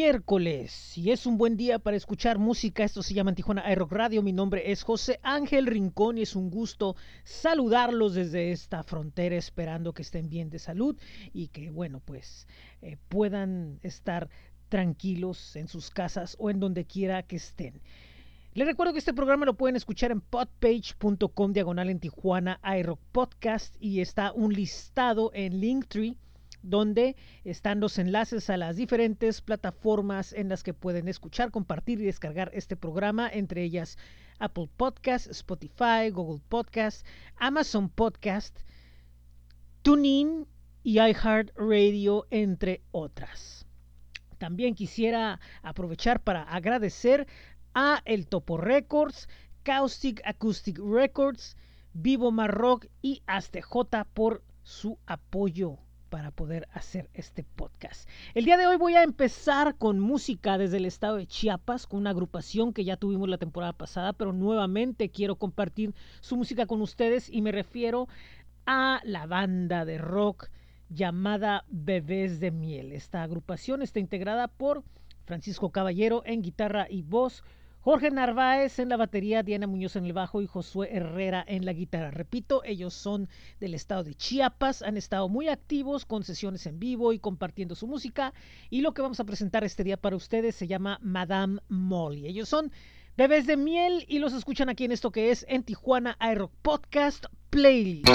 miércoles y es un buen día para escuchar música. Esto se llama Tijuana iRock Radio. Mi nombre es José Ángel Rincón y es un gusto saludarlos desde esta frontera, esperando que estén bien de salud y que, bueno, pues eh, puedan estar tranquilos en sus casas o en donde quiera que estén. Les recuerdo que este programa lo pueden escuchar en podpage.com diagonal en Tijuana iRock Podcast y está un listado en Linktree donde están los enlaces a las diferentes plataformas en las que pueden escuchar, compartir y descargar este programa, entre ellas Apple Podcast, Spotify, Google Podcast, Amazon Podcast, TuneIn y iHeartRadio, entre otras. También quisiera aprovechar para agradecer a El Topo Records, Caustic Acoustic Records, Vivo Marrock y J por su apoyo para poder hacer este podcast. El día de hoy voy a empezar con música desde el estado de Chiapas, con una agrupación que ya tuvimos la temporada pasada, pero nuevamente quiero compartir su música con ustedes y me refiero a la banda de rock llamada Bebés de Miel. Esta agrupación está integrada por Francisco Caballero en guitarra y voz, Jorge Narváez en la batería, Diana Muñoz en el bajo y Josué Herrera en la guitarra. Repito, ellos son del estado de Chiapas, han estado muy activos con sesiones en vivo y compartiendo su música. Y lo que vamos a presentar este día para ustedes se llama Madame Molly. Ellos son Bebés de Miel y los escuchan aquí en esto que es en Tijuana iRock Podcast Playlist.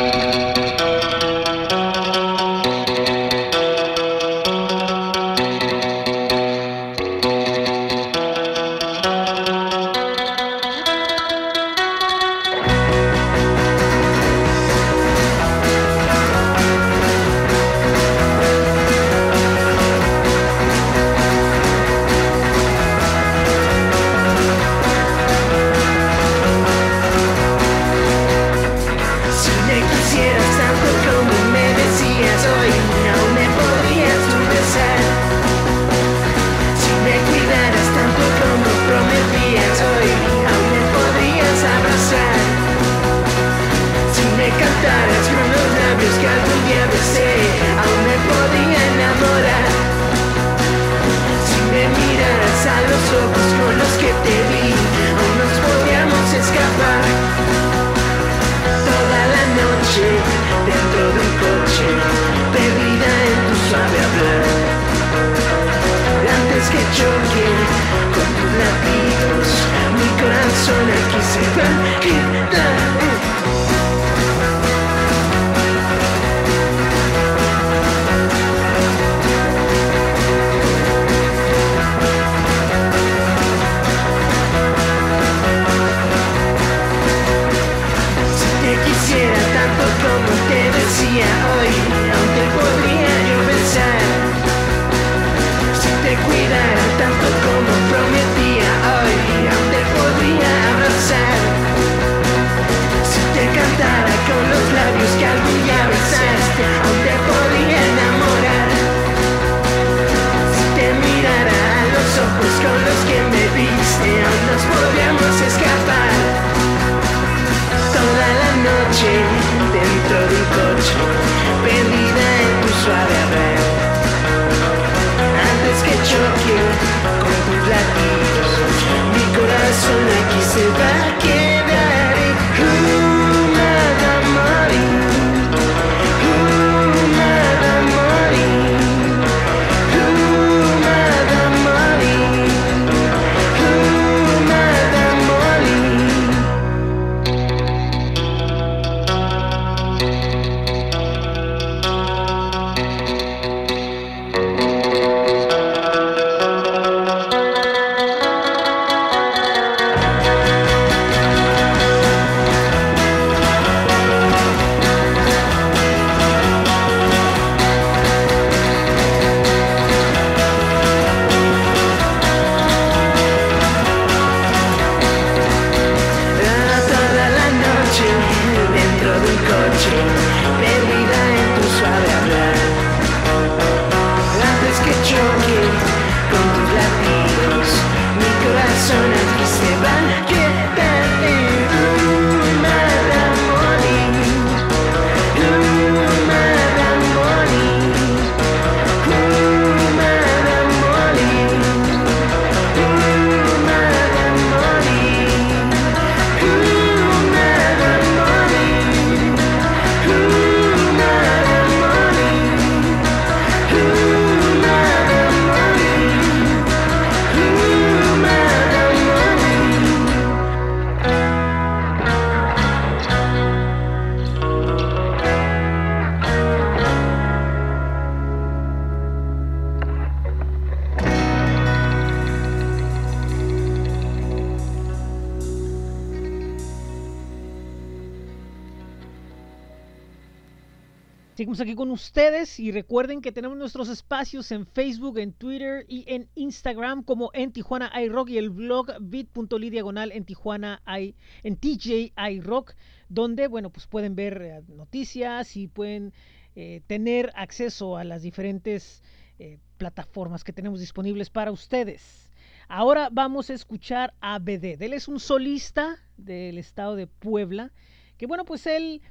Y recuerden que tenemos nuestros espacios en Facebook, en Twitter y en Instagram como en Tijuana iRock y el blog bit.ly diagonal en Tijuana I, en TJ iRock, donde bueno pues pueden ver eh, noticias y pueden eh, tener acceso a las diferentes eh, plataformas que tenemos disponibles para ustedes. Ahora vamos a escuchar a BD. Él es un solista del estado de Puebla, que bueno pues él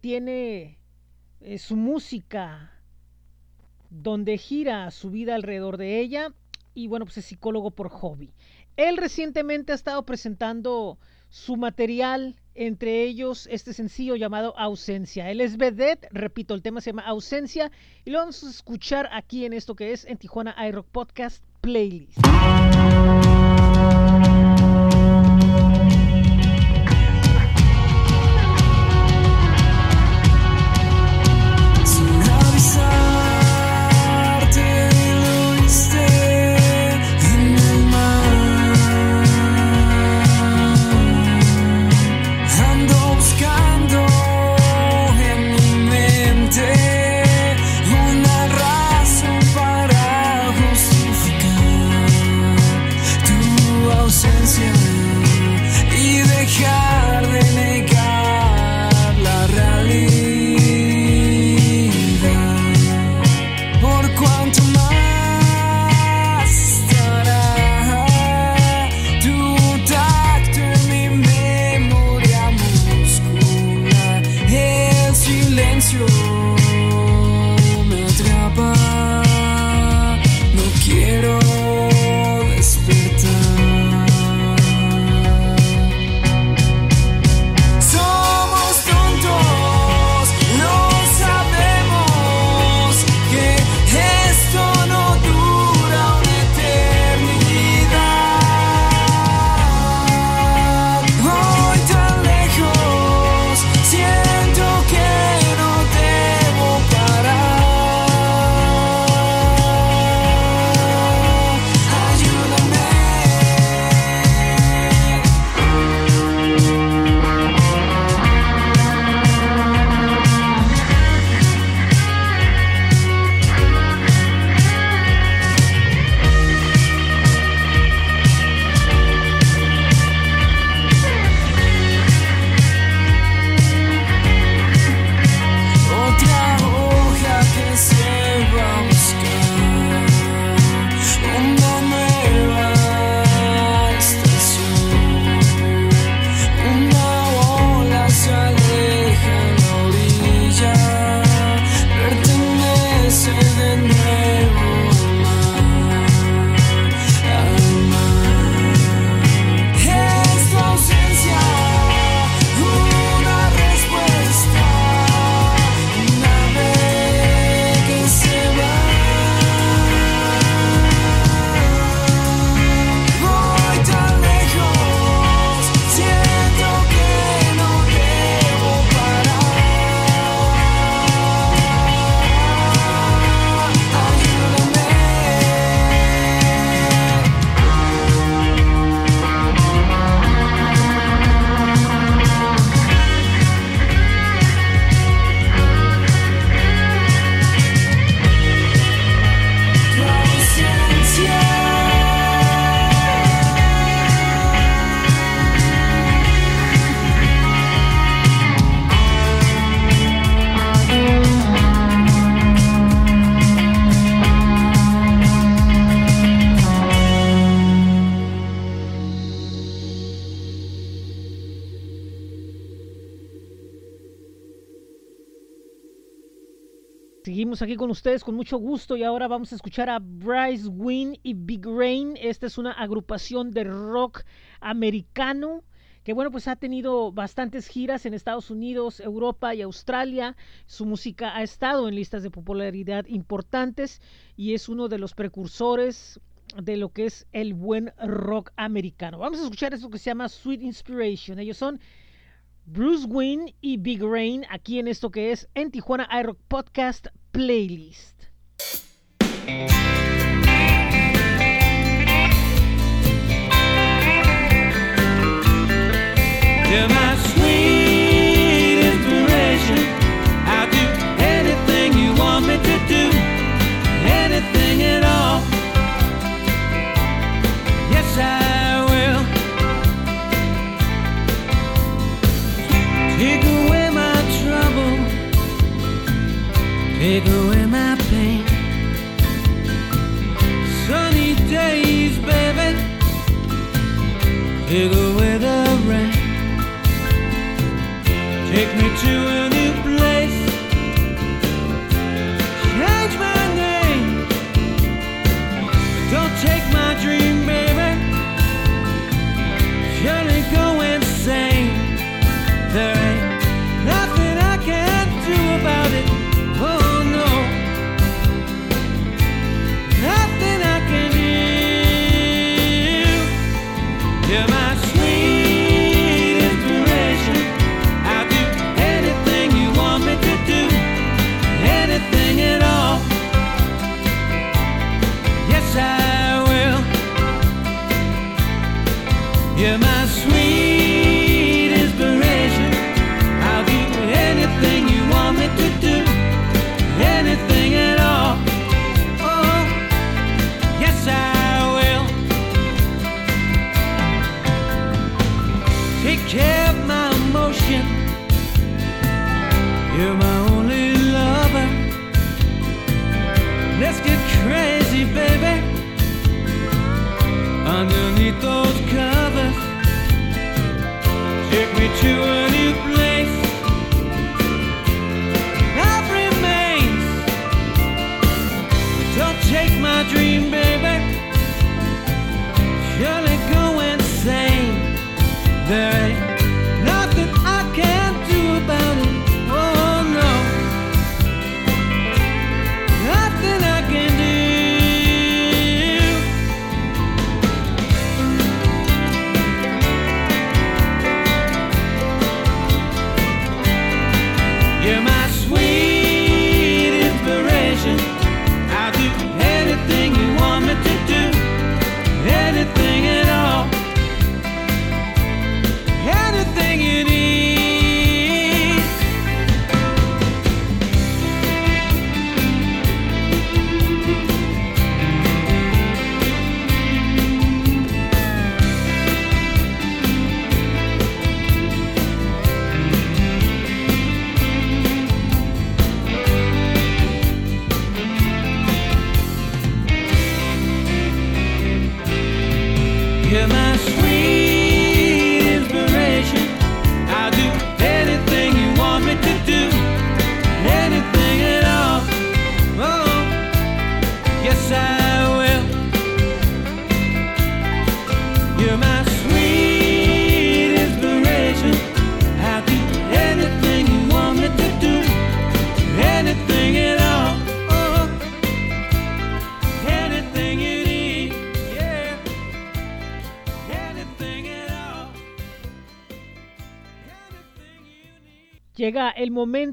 tiene eh, su música, donde gira su vida alrededor de ella y bueno, pues es psicólogo por hobby. Él recientemente ha estado presentando su material, entre ellos este sencillo llamado Ausencia. Él es vedette, repito, el tema se llama Ausencia y lo vamos a escuchar aquí en esto que es en Tijuana iRock Podcast Playlist. Ustedes con mucho gusto y ahora vamos a escuchar a Bryce Wynn y Big Rain. Esta es una agrupación de rock americano que bueno pues ha tenido bastantes giras en Estados Unidos, Europa y Australia. Su música ha estado en listas de popularidad importantes y es uno de los precursores de lo que es el buen rock americano. Vamos a escuchar esto que se llama Sweet Inspiration. Ellos son Bruce Wynn y Big Rain aquí en esto que es en Tijuana iRock Podcast Playlist. Big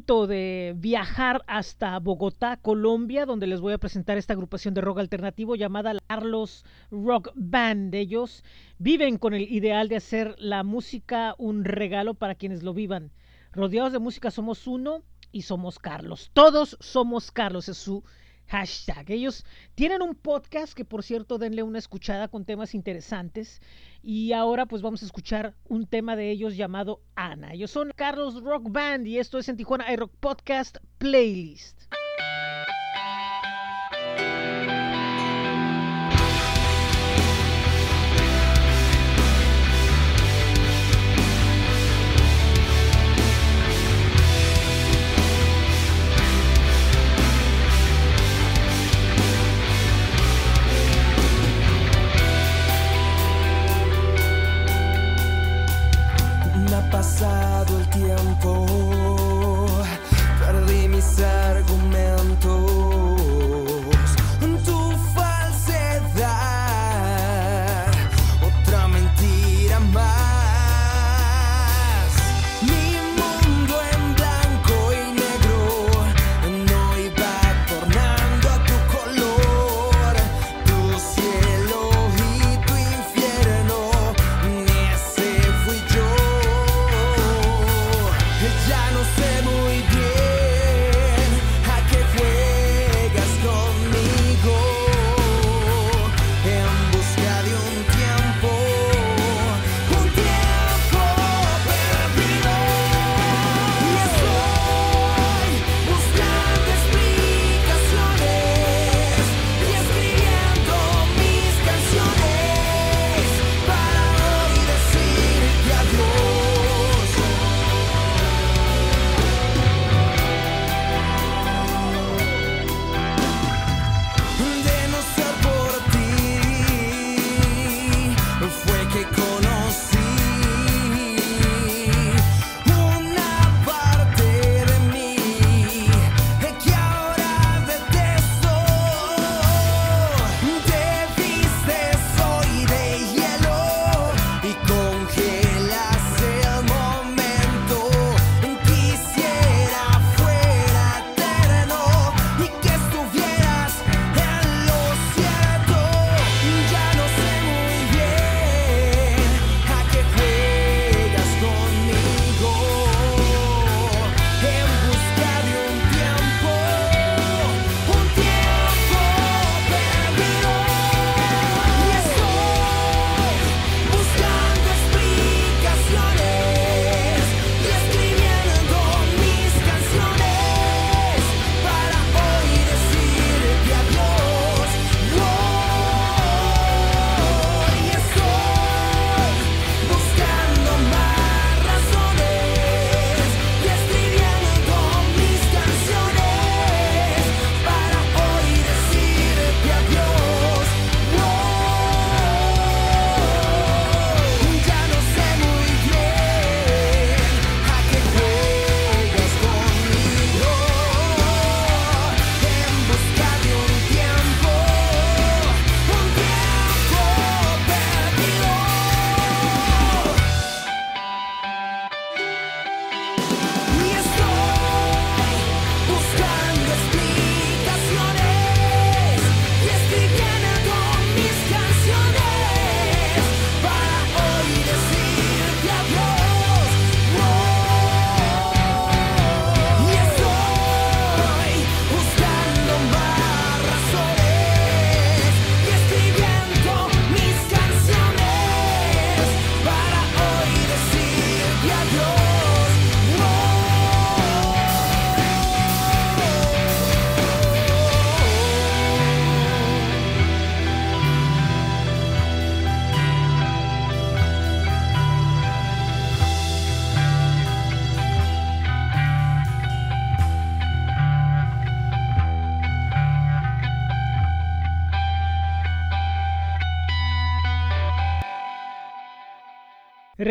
de viajar hasta Bogotá, Colombia, donde les voy a presentar esta agrupación de rock alternativo llamada Carlos Rock Band. Ellos viven con el ideal de hacer la música un regalo para quienes lo vivan. Rodeados de música somos uno y somos Carlos. Todos somos Carlos, es su hashtag. Ellos tienen un podcast que, por cierto, denle una escuchada con temas interesantes y ahora pues vamos a escuchar un tema de ellos llamado Ana. Ellos son Carlos Rock Band y esto es en Tijuana iRock Podcast Playlist. tiempo.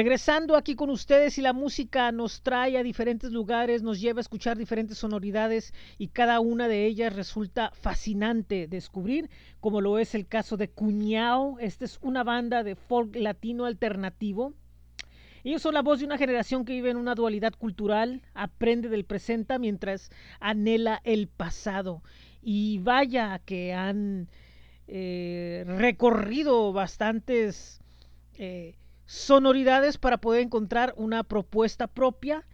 Regresando aquí con ustedes y la música nos trae a diferentes lugares, nos lleva a escuchar diferentes sonoridades y cada una de ellas resulta fascinante descubrir, como lo es el caso de Cuñao. Esta es una banda de folk latino alternativo. Ellos son la voz de una generación que vive en una dualidad cultural, aprende del presente mientras anhela el pasado. Y vaya que han eh, recorrido bastantes... Eh, sonoridades para poder encontrar una propuesta propia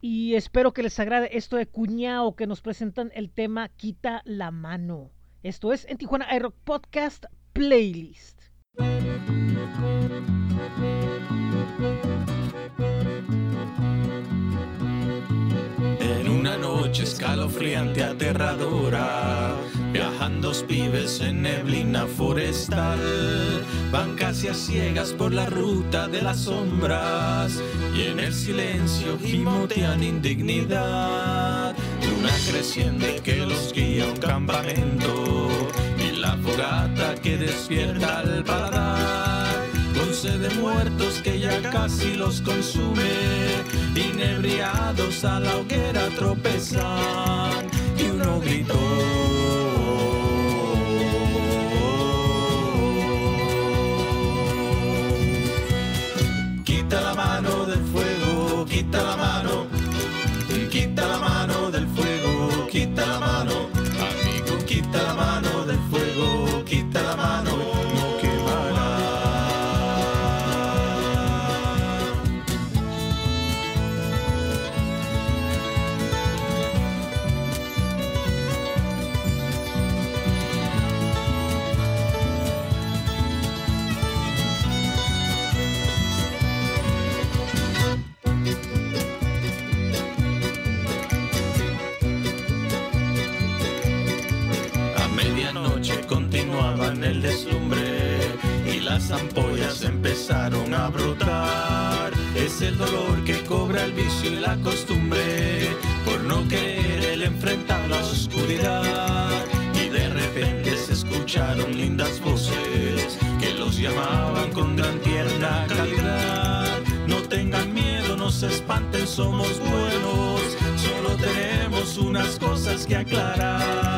y espero que les agrade esto de Cuñao que nos presentan el tema Quita la mano. Esto es en Tijuana iRock Podcast Playlist. Escalofriante, aterradora, viajan dos pibes en neblina forestal. Van casi a ciegas por la ruta de las sombras y en el silencio gimotean indignidad. Luna creciente que los guía a un campamento y la fogata que despierta al paladar. Con sed de muertos que ya casi los consume, inebriados a la hoguera tropezan y uno gritó. Y las ampollas empezaron a brotar. Es el dolor que cobra el vicio y la costumbre por no querer el enfrentar la oscuridad. Y de repente se escucharon lindas voces que los llamaban con gran tierna calidad. No tengan miedo, no se espanten, somos buenos. Solo tenemos unas cosas que aclarar.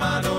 Mano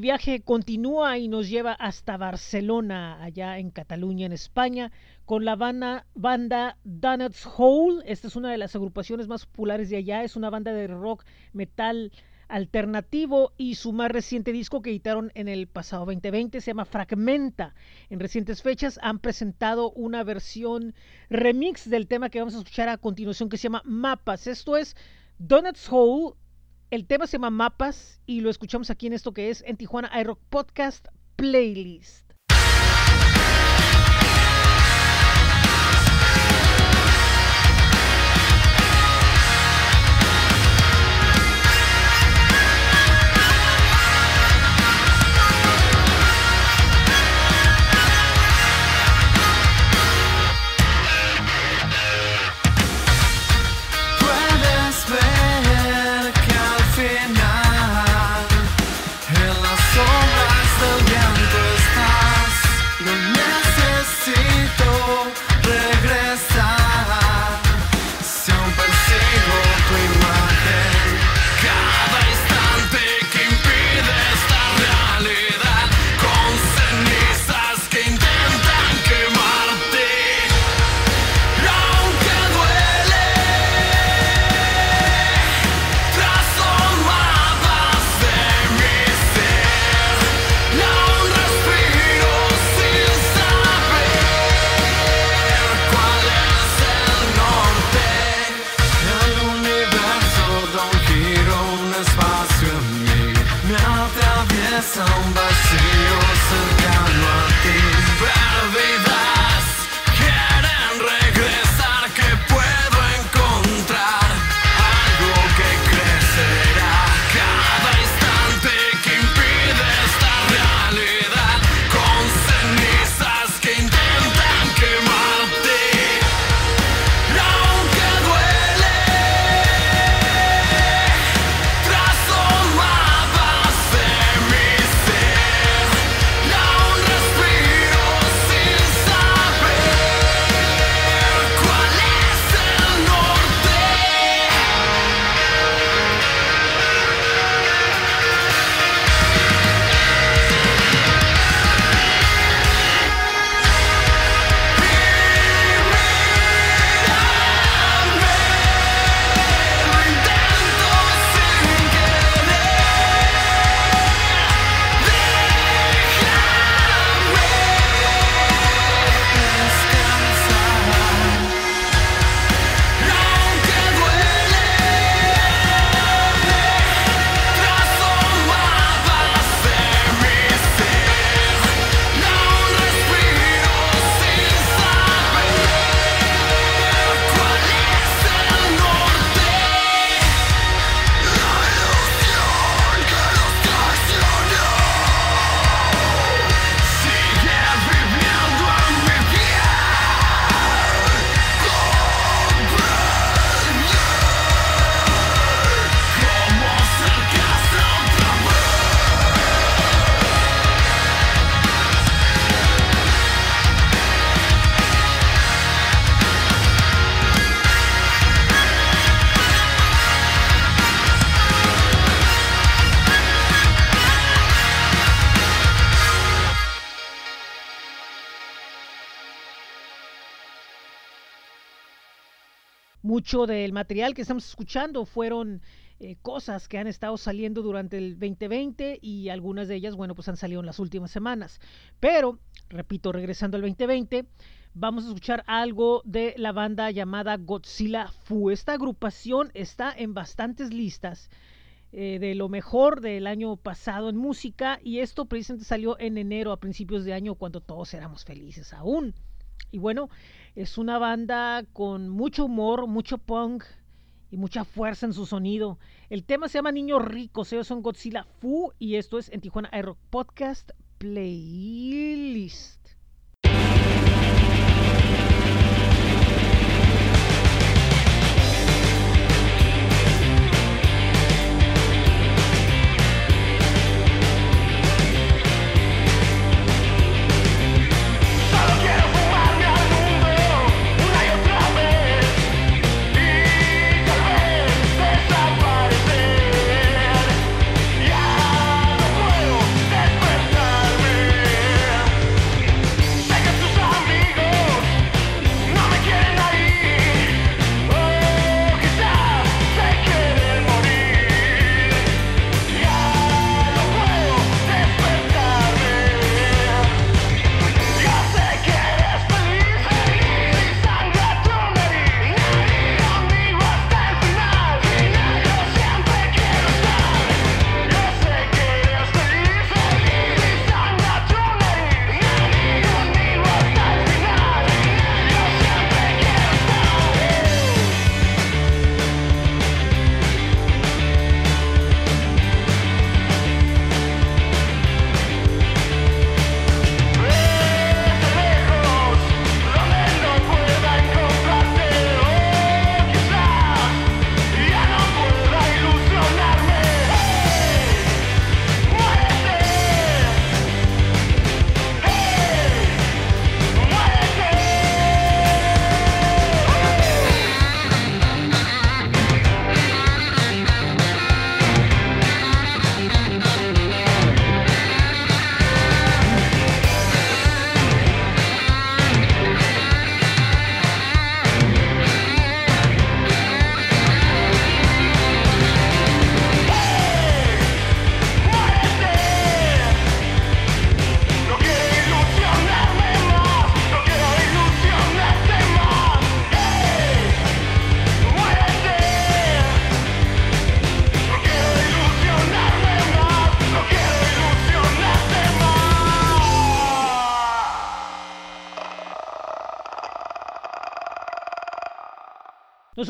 Viaje continúa y nos lleva hasta Barcelona, allá en Cataluña, en España, con la banda, banda Donuts Hole. Esta es una de las agrupaciones más populares de allá. Es una banda de rock metal alternativo y su más reciente disco que editaron en el pasado 2020 se llama Fragmenta. En recientes fechas han presentado una versión remix del tema que vamos a escuchar a continuación que se llama Mapas. Esto es Donuts Hole el tema se llama Mapas y lo escuchamos aquí en esto que es en Tijuana iRock Podcast Playlist. Atraviesa un vacío cercano a ti. Mucho del material que estamos escuchando fueron eh, cosas que han estado saliendo durante el 2020 y algunas de ellas, bueno, pues han salido en las últimas semanas. Pero, repito, regresando al 2020, vamos a escuchar algo de la banda llamada Godzilla Fu. Esta agrupación está en bastantes listas eh, de lo mejor del año pasado en música y esto precisamente salió en enero a principios de año cuando todos éramos felices aún. Y bueno, es una banda con mucho humor, mucho punk y mucha fuerza en su sonido. El tema se llama Niños Ricos, ellos son Godzilla Fu y esto es en Tijuana iRock Podcast Playlist.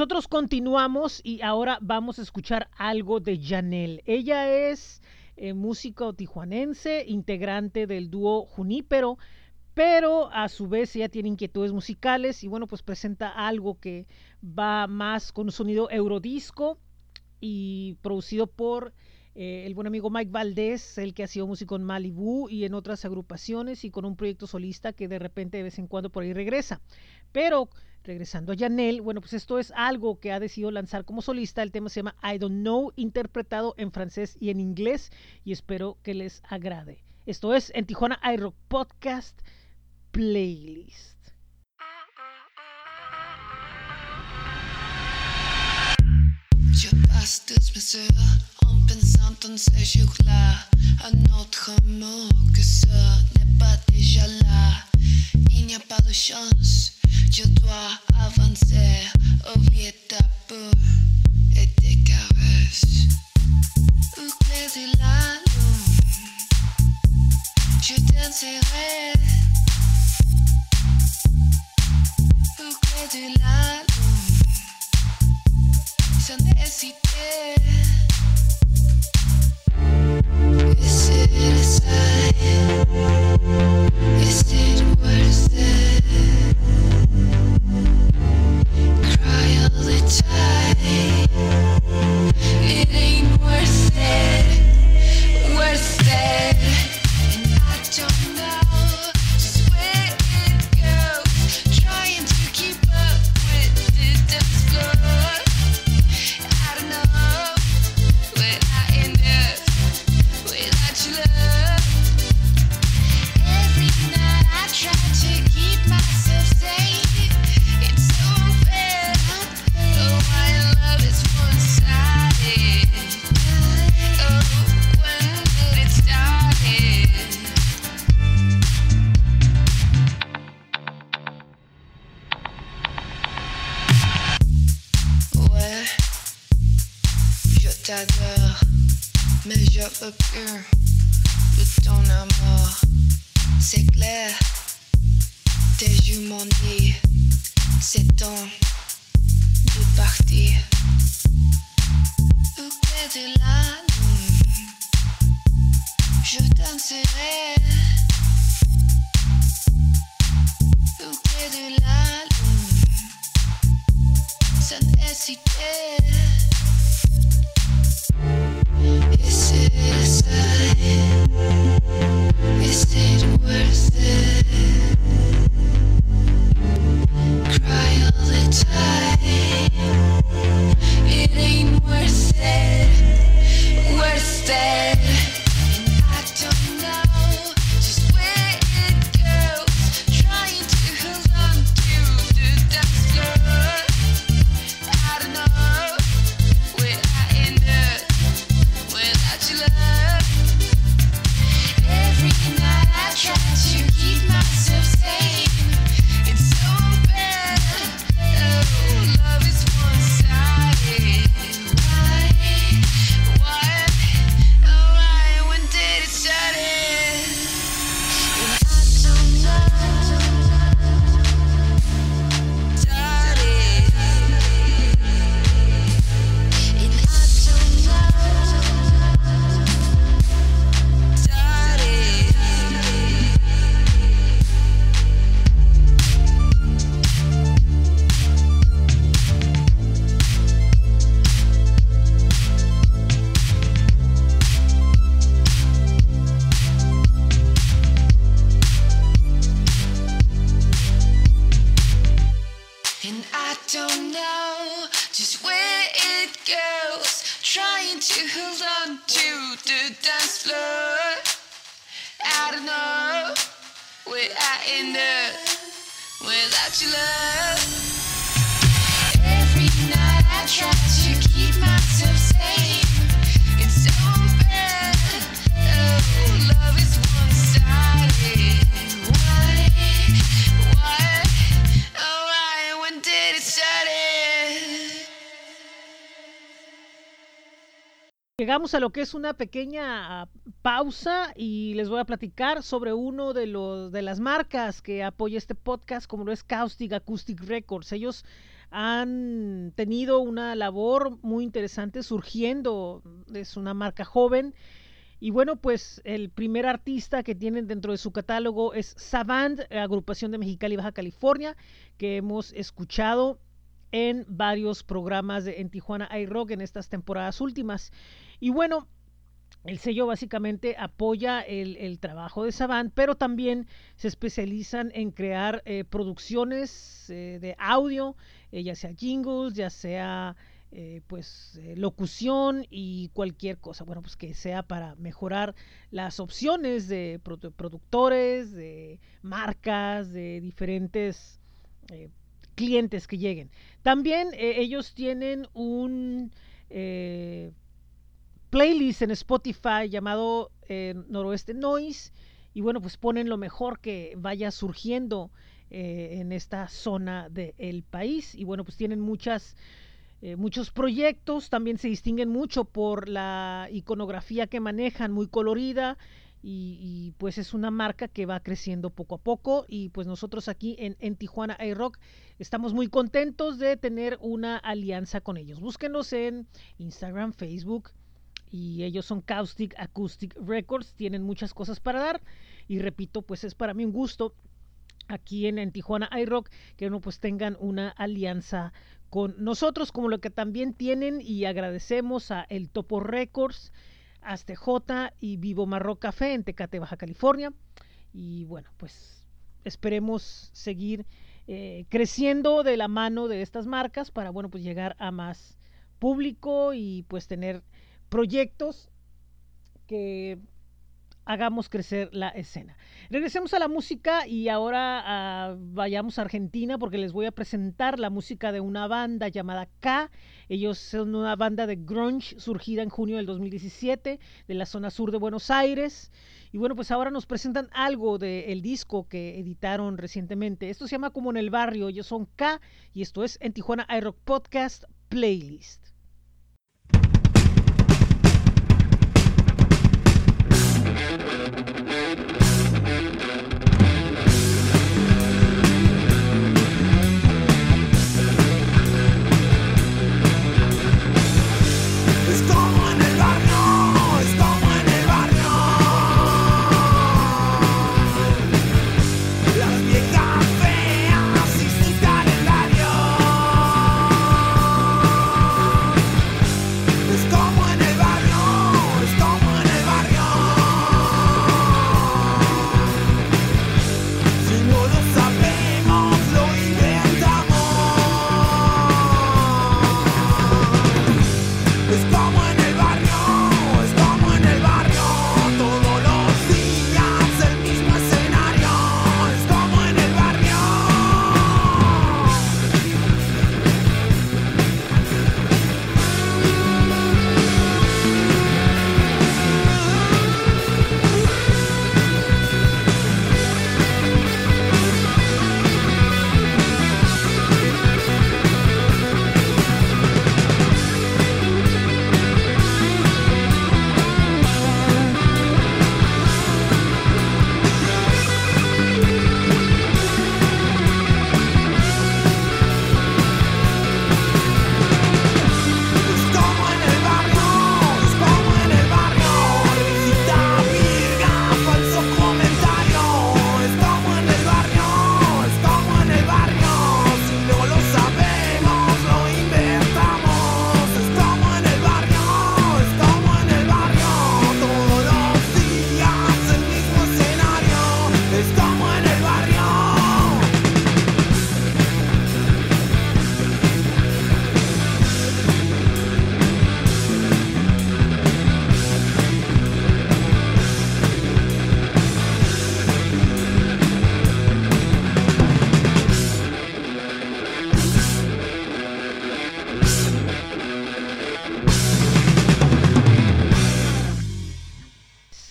Nosotros continuamos y ahora vamos a escuchar algo de Janelle. Ella es eh, músico tijuanense, integrante del dúo Junípero, pero a su vez ella tiene inquietudes musicales y bueno, pues presenta algo que va más con un sonido eurodisco y producido por eh, el buen amigo Mike Valdés, el que ha sido músico en Malibu y en otras agrupaciones y con un proyecto solista que de repente de vez en cuando por ahí regresa. Pero regresando a Janelle, bueno, pues esto es algo que ha decidido lanzar como solista. El tema se llama I Don't Know, interpretado en francés y en inglés y espero que les agrade. Esto es en Tijuana iRock Podcast Playlist. Que. Je dois avancer, oublier ta peau et tes caresses. Où est la lune? Je danserai. Où est la lune? Sans hésiter. Is it a sign? Is it time. Llegamos a lo que es una pequeña ah, pausa y les voy a platicar sobre uno de los de las marcas que apoya este podcast, como lo es Caustic Acoustic Records. Ellos han tenido una labor muy interesante surgiendo, es una marca joven. Y bueno, pues el primer artista que tienen dentro de su catálogo es Savant, agrupación de Mexicali, Baja California, que hemos escuchado en varios programas de, en Tijuana iRock en estas temporadas últimas. Y bueno, el sello básicamente apoya el, el, trabajo de Savant, pero también se especializan en crear eh, producciones eh, de audio, eh, ya sea jingles, ya sea eh, pues eh, locución y cualquier cosa, bueno, pues que sea para mejorar las opciones de produ productores, de marcas, de diferentes eh, clientes que lleguen. También ellos tienen un playlist en Spotify llamado Noroeste Noise y bueno, pues ponen lo mejor que vaya surgiendo en esta zona del país. Y bueno, pues tienen muchas eh, muchos proyectos. También se distinguen mucho por la iconografía que manejan, muy colorida, y, y, pues es una marca que va creciendo poco a poco. Y pues nosotros aquí en, en Tijuana iRock estamos muy contentos de tener una alianza con ellos. Búsquenos en Instagram, Facebook y ellos son Caustic Acoustic Records, tienen muchas cosas para dar y repito, pues es para mí un gusto aquí en, en Tijuana iRock que uno pues tengan una alianza con nosotros, como lo que también tienen y agradecemos a El Topo Records, J y Vivo Marro Café en Tecate, Baja California. Y bueno, pues esperemos seguir eh, creciendo de la mano de estas marcas para, bueno, pues llegar a más público y pues tener proyectos que hagamos crecer la escena. Regresemos a la música y ahora uh, vayamos a Argentina porque les voy a presentar la música de una banda llamada K. Ellos son una banda de grunge surgida en junio del 2017 de la zona sur de Buenos Aires. Y bueno, pues ahora nos presentan algo del disco que editaron recientemente. Esto se llama Como en el Barrio. Ellos son K y esto es en Tijuana iRock Podcast Playlist.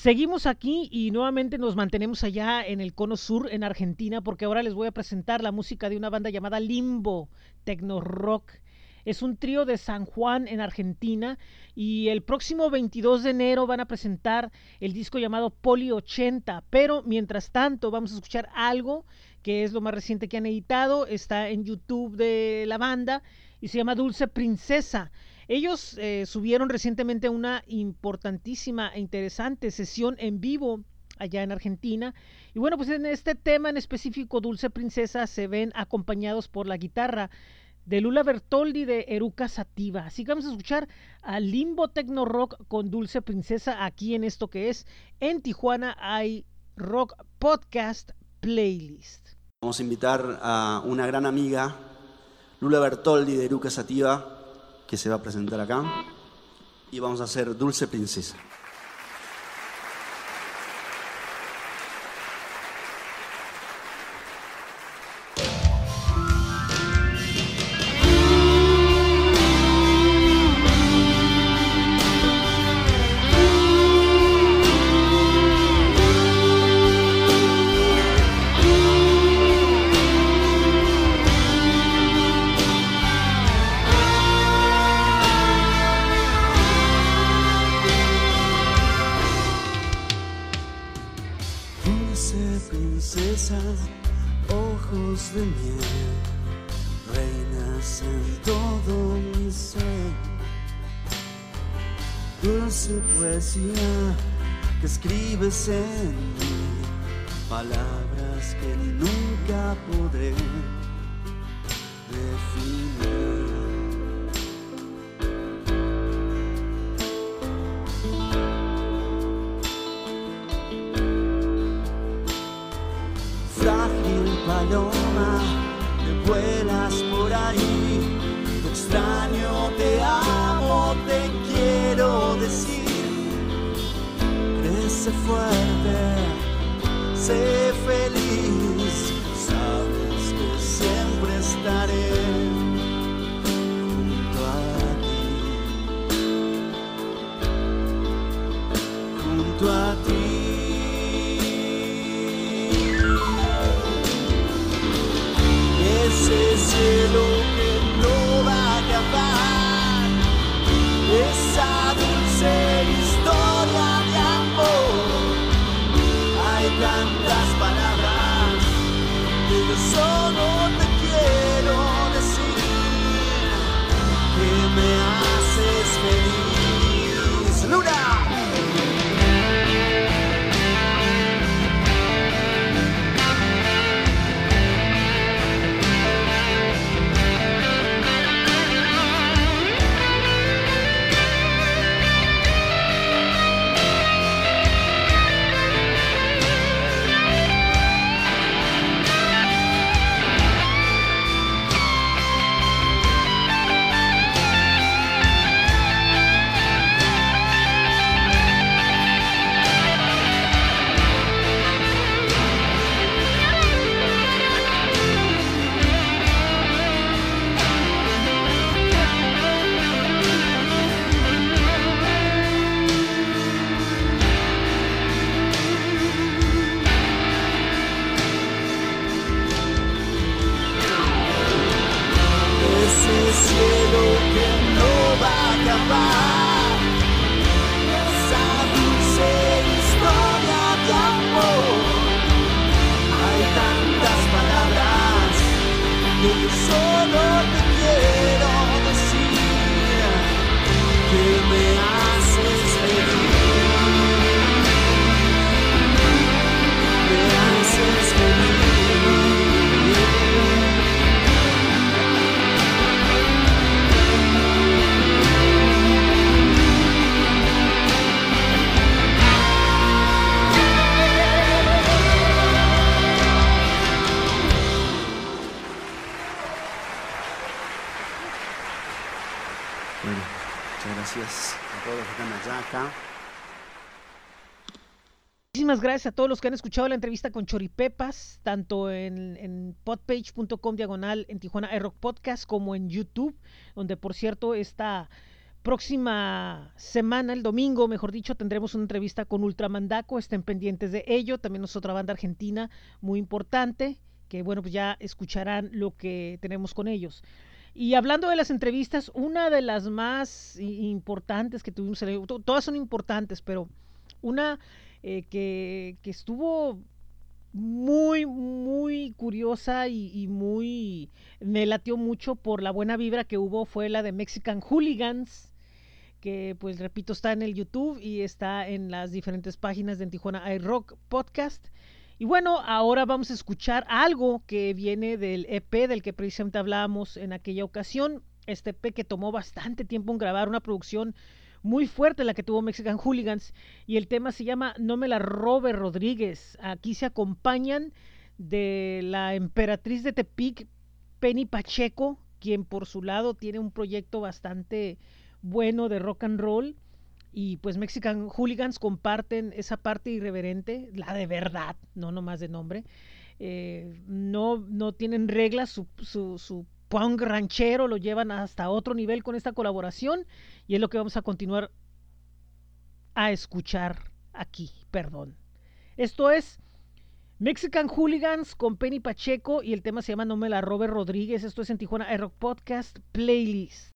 Seguimos aquí y nuevamente nos mantenemos allá en el cono sur, en Argentina, porque ahora les voy a presentar la música de una banda llamada Limbo, Tecno Rock. Es un trío de San Juan en Argentina y el próximo 22 de enero van a presentar el disco llamado Poli 80. Pero mientras tanto vamos a escuchar algo que es lo más reciente que han editado. Está en YouTube de la banda y se llama Dulce Princesa. Ellos eh, subieron recientemente una importantísima e interesante sesión en vivo allá en Argentina. Y bueno, pues en este tema en específico, Dulce Princesa, se ven acompañados por la guitarra de Lula Bertoldi de Eruca Sativa. Así que vamos a escuchar a Limbo Tecno Rock con Dulce Princesa aquí en esto que es En Tijuana hay Rock Podcast Playlist. Vamos a invitar a una gran amiga, Lula Bertoldi de Eruca Sativa, que se va a presentar acá. Y vamos a hacer Dulce Princesa. Ese cielo que no va a acabar, esa dulce historia de amor. Hay tantas palabras yo solo todos los que están acá. Muchísimas gracias a todos los que han escuchado la entrevista con Choripepas, tanto en, podpage.com diagonal en Tijuana iRock Podcast como en YouTube, donde por cierto esta próxima semana, el domingo, mejor dicho, tendremos una entrevista con Ultramandaco, estén pendientes de ello, también es otra banda argentina muy importante, que bueno, pues ya escucharán lo que tenemos con ellos. Y hablando de las entrevistas, una de las más i- importantes que tuvimos, to- todas son importantes, pero una eh, que, estuvo muy, muy curiosa y, muy, me latió mucho por la buena vibra que hubo fue la de Mexican Hooligans, que pues repito está en el YouTube y está en las diferentes páginas de En Tijuana iRock Podcast. Y bueno, ahora vamos a escuchar algo que viene del EP del que precisamente hablábamos en aquella ocasión. Este EP que tomó bastante tiempo en grabar, una producción muy fuerte la que tuvo Mexican Hooligans. Y el tema se llama No me la robe Rodríguez. Aquí se acompañan de la emperatriz de Tepic, Penny Pacheco, quien por su lado tiene un proyecto bastante bueno de rock and roll. Y pues Mexican Hooligans comparten esa parte irreverente, la de verdad, no nomás de nombre. Eh, no, no tienen reglas, su, su, su punk ranchero lo llevan hasta otro nivel con esta colaboración y es lo que vamos a continuar a escuchar aquí, perdón. Esto es Mexican Hooligans con Penny Pacheco y el tema se llama No me la robe Rodríguez. Esto es en Tijuana Rock Podcast Playlist.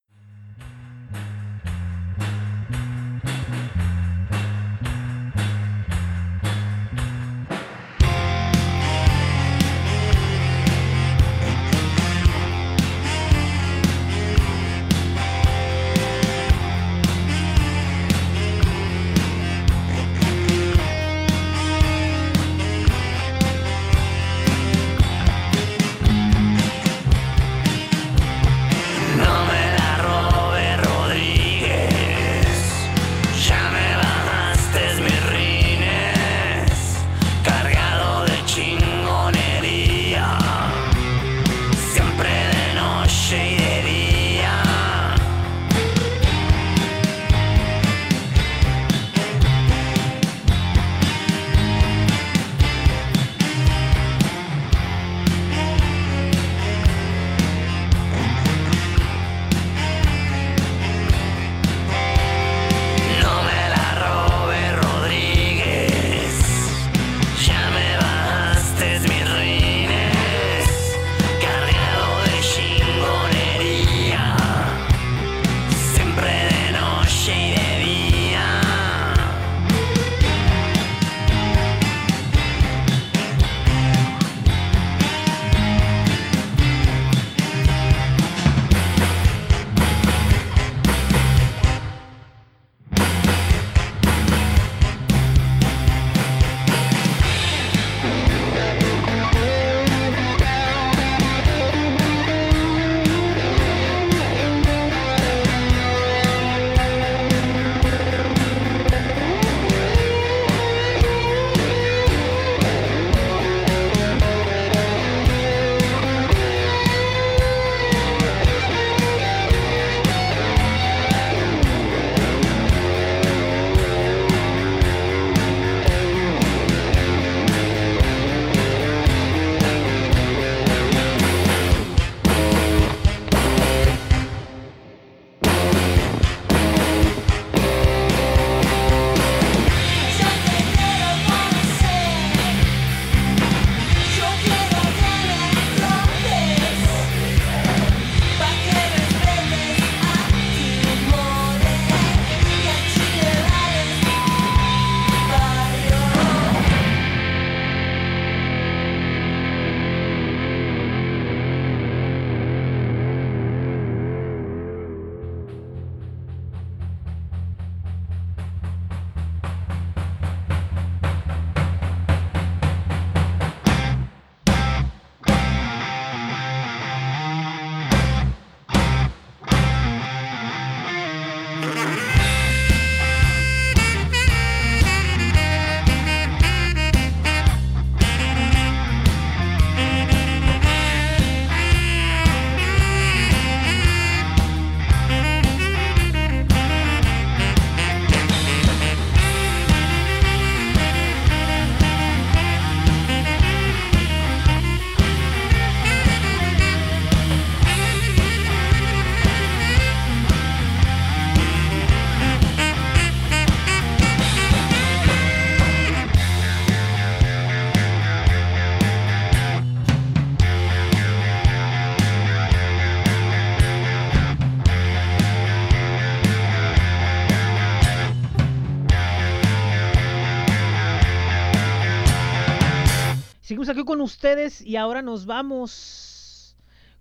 Ustedes y ahora nos vamos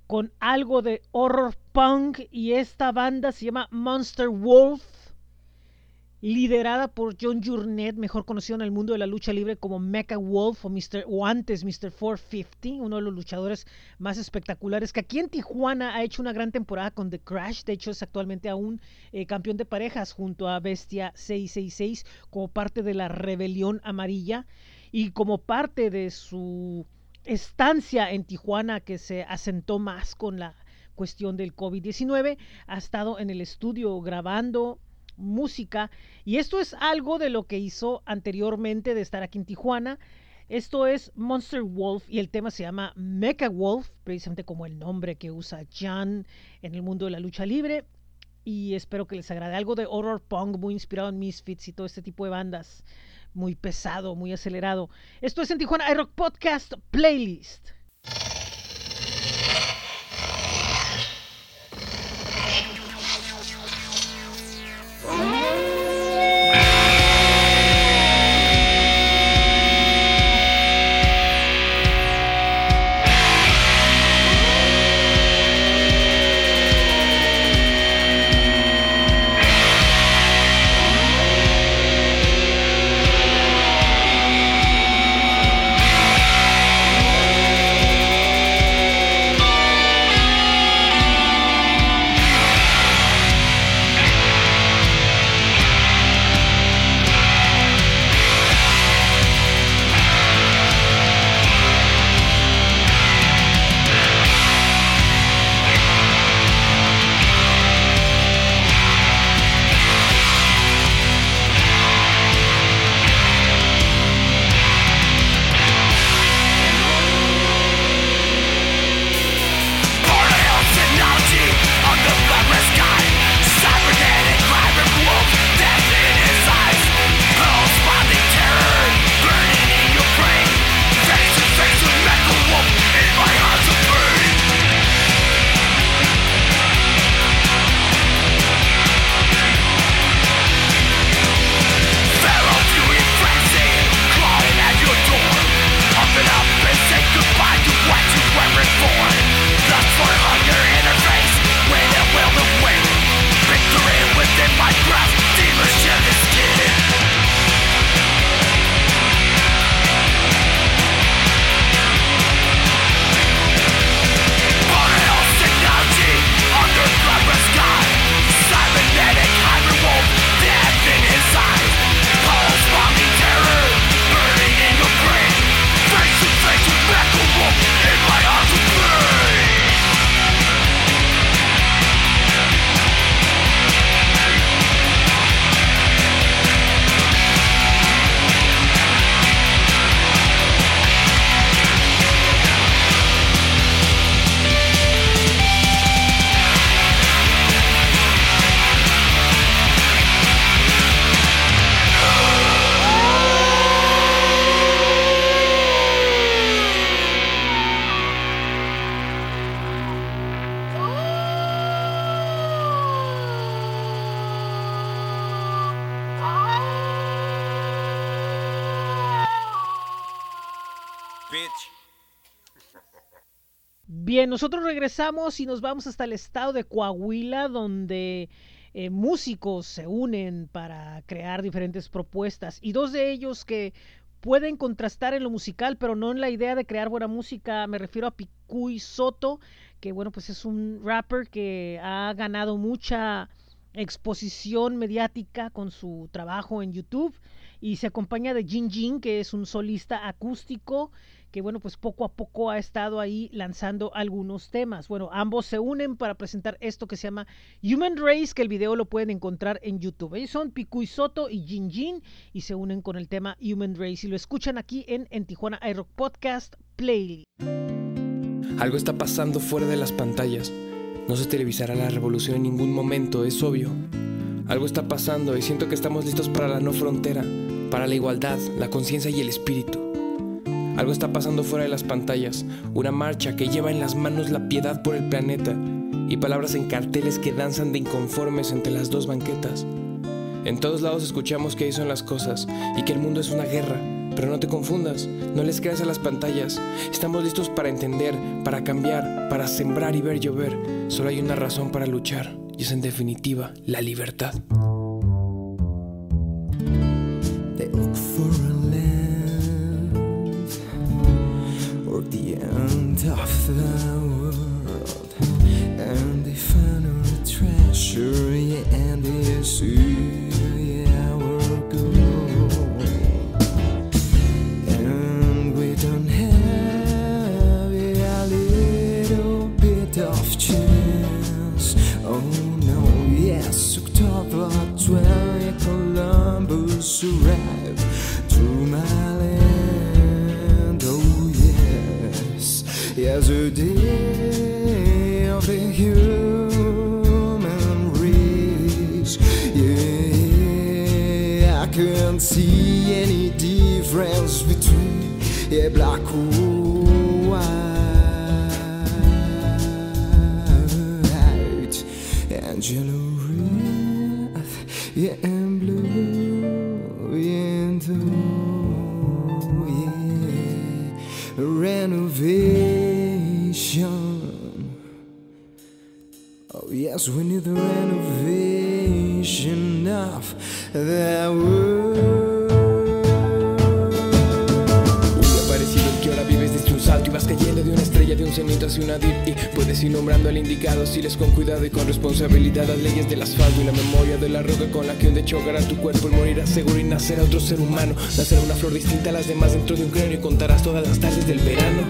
con algo de horror punk y esta banda se llama Monster Wolf, liderada por John Journet, mejor conocido en el mundo de la lucha libre como Mecha Wolf o, Mr., o antes Mr. 450, uno de los luchadores más espectaculares que aquí en Tijuana ha hecho una gran temporada con The Crash, de hecho es actualmente aún eh, campeón de parejas junto a Bestia 666 como parte de la rebelión amarilla y como parte de su estancia en Tijuana que se asentó más con la cuestión del COVID-19, ha estado en el estudio grabando música y esto es algo de lo que hizo anteriormente de estar aquí en Tijuana. Esto es Monster Wolf y el tema se llama Mecha Wolf, precisamente como el nombre que usa Jan en el mundo de la lucha libre. Y espero que les agrade algo de horror punk muy inspirado en Misfits y todo este tipo de bandas muy pesado, muy acelerado. Esto es en Tijuana iRock Podcast Playlist. Nosotros regresamos y nos vamos hasta el estado de Coahuila, donde eh, músicos se unen para crear diferentes propuestas y dos de ellos que pueden contrastar en lo musical, pero no en la idea de crear buena música. Me refiero a Picuy Soto, que bueno, pues es un rapper que ha ganado mucha exposición mediática con su trabajo en YouTube y se acompaña de Jin Jin, que es un solista acústico que bueno, pues poco a poco ha estado ahí lanzando algunos temas. Bueno, ambos se unen para presentar esto que se llama Human Race, que el video lo pueden encontrar en YouTube. Ellos son Picuy Soto y Jin Jin y se unen con el tema Human Race y lo escuchan aquí en, en Tijuana iRock Podcast Playlist. Algo está pasando fuera de las pantallas. No se televisará la revolución en ningún momento, es obvio. Algo está pasando y siento que estamos listos para la no frontera, para la igualdad, la conciencia y el espíritu. Algo está pasando fuera de las pantallas, una marcha que lleva en las manos la piedad por el planeta y palabras en carteles que danzan de inconformes entre las dos banquetas. En todos lados escuchamos que ahí son las cosas y que el mundo es una guerra, Pero no te confundas, no les creas a las pantallas. Estamos listos para entender, para cambiar, para sembrar y ver llover. Solo hay una razón para luchar, y es en definitiva la libertad. End of the world, and they found a treasure, yeah, and they see ser humano. Nacerá una flor distinta a las demás dentro de un cráneo y contarás todas las tardes del verano.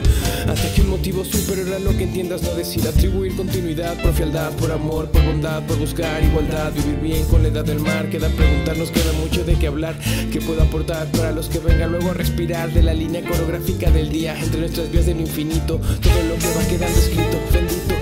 Hasta que un motivo superior a lo que entiendas no decida atribuir continuidad por fealdad por amor por bondad por buscar igualdad vivir bien con la edad del mar. Queda preguntarnos queda mucho de qué hablar que puedo aportar para los que vengan luego a respirar de la línea coreográfica del día. Entre nuestras vías del infinito todo lo que va quedando escrito bendito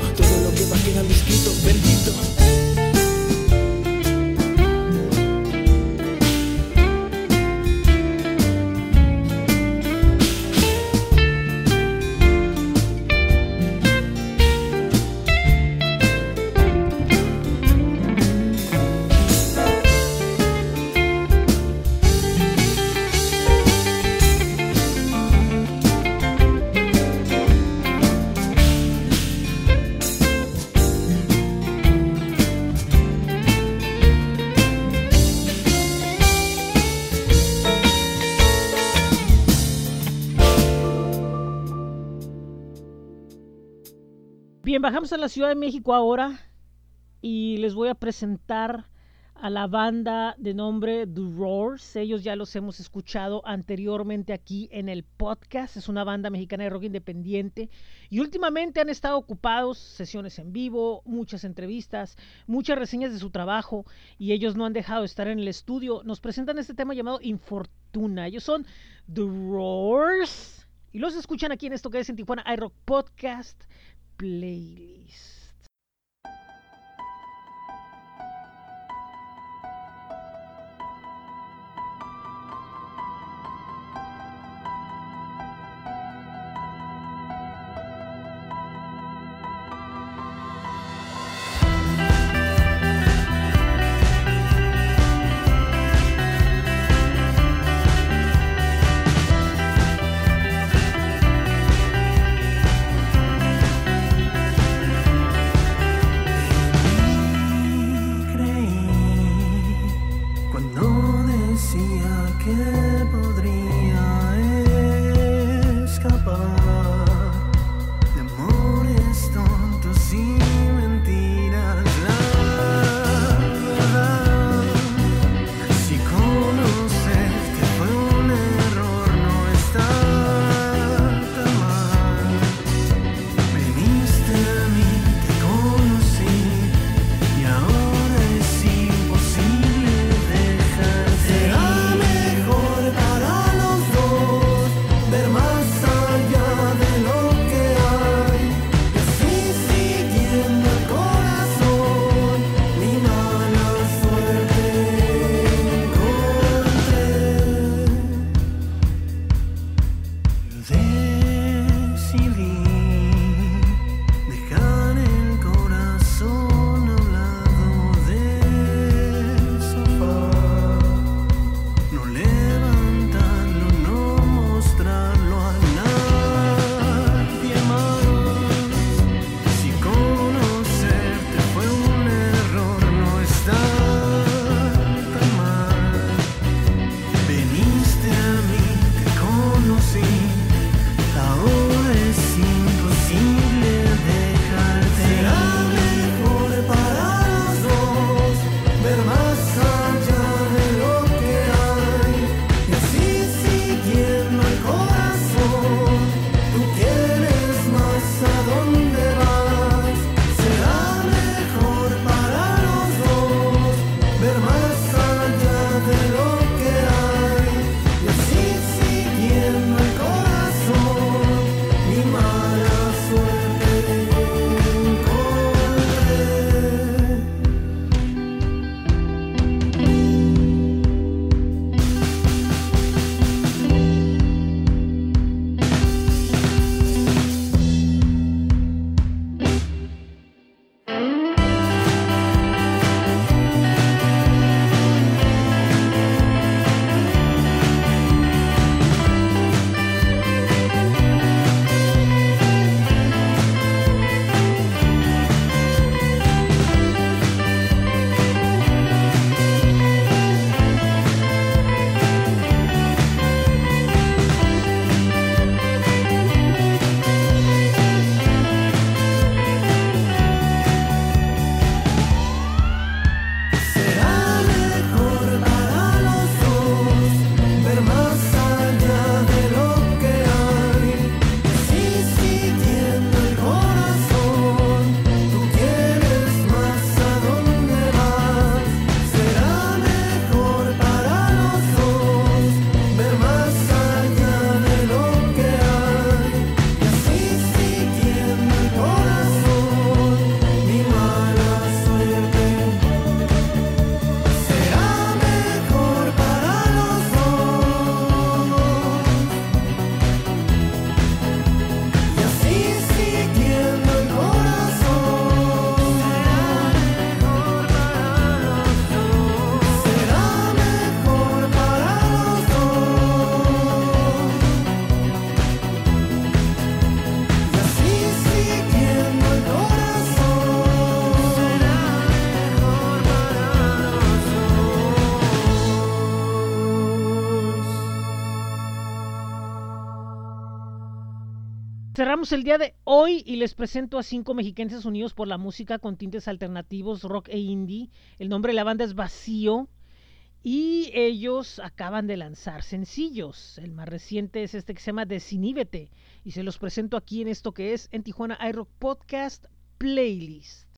Bajamos a la Ciudad de México ahora y les voy a presentar a la banda de nombre The Roars. Ellos ya los hemos escuchado anteriormente aquí en el podcast. Es una banda mexicana de rock independiente y últimamente han estado ocupados, sesiones en vivo, muchas entrevistas, muchas reseñas de su trabajo y ellos no han dejado de estar en el estudio. Nos presentan este tema llamado Infortuna. Ellos son The Roars y los escuchan aquí en esto que es en Tijuana iRock Podcast Playlist. El día de hoy y les presento a cinco mexicanos unidos por la música con tintes alternativos, rock e indie. El nombre de la banda es Vacío y ellos acaban de lanzar sencillos. El más reciente es este que se llama Desiníbete y se los presento aquí en esto que es en Tijuana iRock Podcast Playlist.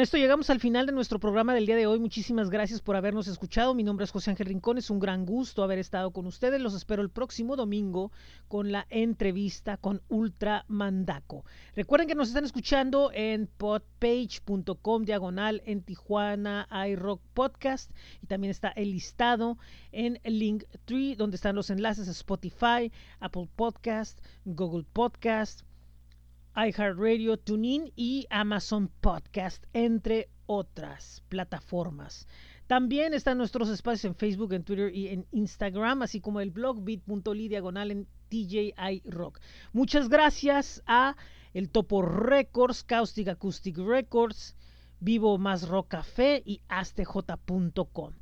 Con esto llegamos al final de nuestro programa del día de hoy. Muchísimas gracias por habernos escuchado. Mi nombre es José Ángel Rincón. Es un gran gusto haber estado con ustedes. Los espero el próximo domingo con la entrevista con Ultra Mandaco. Recuerden que nos están escuchando en podpage.com diagonal en Tijuana iRock Podcast y también está el listado en Linktree donde están los enlaces a Spotify, Apple Podcast, Google Podcast, iHeartRadio, TuneIn y Amazon Podcast, entre otras plataformas. También están nuestros espacios en Facebook, en Twitter y en Instagram, así como el blog bit.ly diagonal en TJI Rock. Muchas gracias a el Topo Records, Caustic Acoustic Records, Vivo Más Rock Café y astj.com.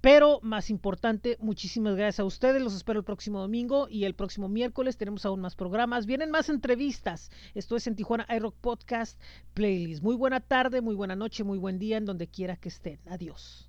Pero más importante, muchísimas gracias a ustedes. Los espero el próximo domingo y el próximo miércoles tenemos aún más programas. Vienen más entrevistas. Esto es en Tijuana iRock Podcast Playlist. Muy buena tarde, muy buena noche, muy buen día en donde quiera que estén. Adiós.